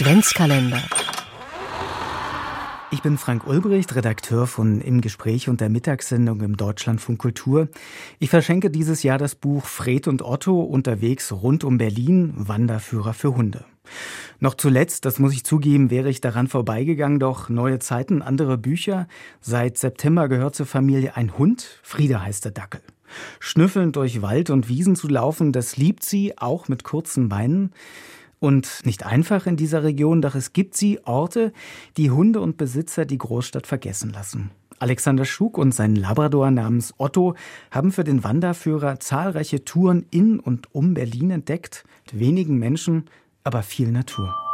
Adventskalender. Ich bin Frank Ulbricht, Redakteur von Im Gespräch und der Mittagssendung im Deutschlandfunk Kultur. Ich verschenke dieses Jahr das Buch Fred und Otto unterwegs rund um Berlin, Wanderführer für Hunde. Noch zuletzt, das muss ich zugeben, wäre ich daran vorbeigegangen, doch neue Zeiten, andere Bücher. Seit September gehört zur Familie ein Hund, Frieda heißt der Dackel. Schnüffelnd durch Wald und Wiesen zu laufen, das liebt sie, auch mit kurzen Beinen. Und nicht einfach in dieser Region, doch es gibt sie Orte, die Hunde und Besitzer die Großstadt vergessen lassen. Alexander Schug und sein Labrador namens Otto haben für den Wanderführer zahlreiche Touren in und um Berlin entdeckt, mit wenigen Menschen, aber viel Natur.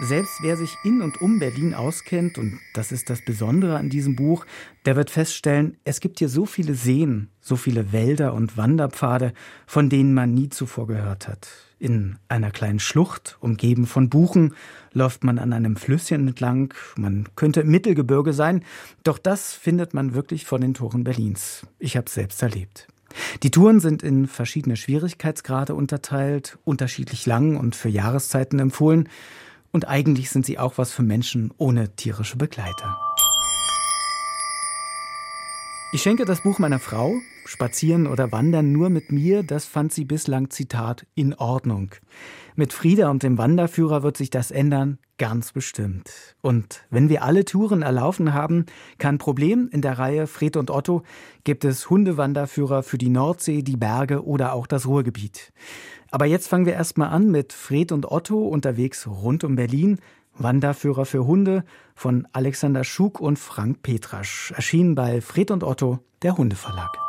Selbst wer sich in und um Berlin auskennt, und das ist das Besondere an diesem Buch, der wird feststellen, es gibt hier so viele Seen, so viele Wälder und Wanderpfade, von denen man nie zuvor gehört hat. In einer kleinen Schlucht, umgeben von Buchen, läuft man an einem Flüsschen entlang, man könnte im Mittelgebirge sein, doch das findet man wirklich vor den Toren Berlins. Ich habe es selbst erlebt. Die Touren sind in verschiedene Schwierigkeitsgrade unterteilt, unterschiedlich lang und für Jahreszeiten empfohlen. Und eigentlich sind sie auch was für Menschen ohne tierische Begleiter. Ich schenke das Buch meiner Frau. Spazieren oder wandern nur mit mir, das fand sie bislang, Zitat, in Ordnung. Mit Frieda und dem Wanderführer wird sich das ändern, ganz bestimmt. Und wenn wir alle Touren erlaufen haben, kein Problem, in der Reihe Fred und Otto gibt es Hundewanderführer für die Nordsee, die Berge oder auch das Ruhrgebiet. Aber jetzt fangen wir erstmal an mit Fred und Otto unterwegs rund um Berlin. Wanderführer für Hunde von Alexander Schug und Frank Petrasch. Erschienen bei Fred und Otto, der Hundeverlag.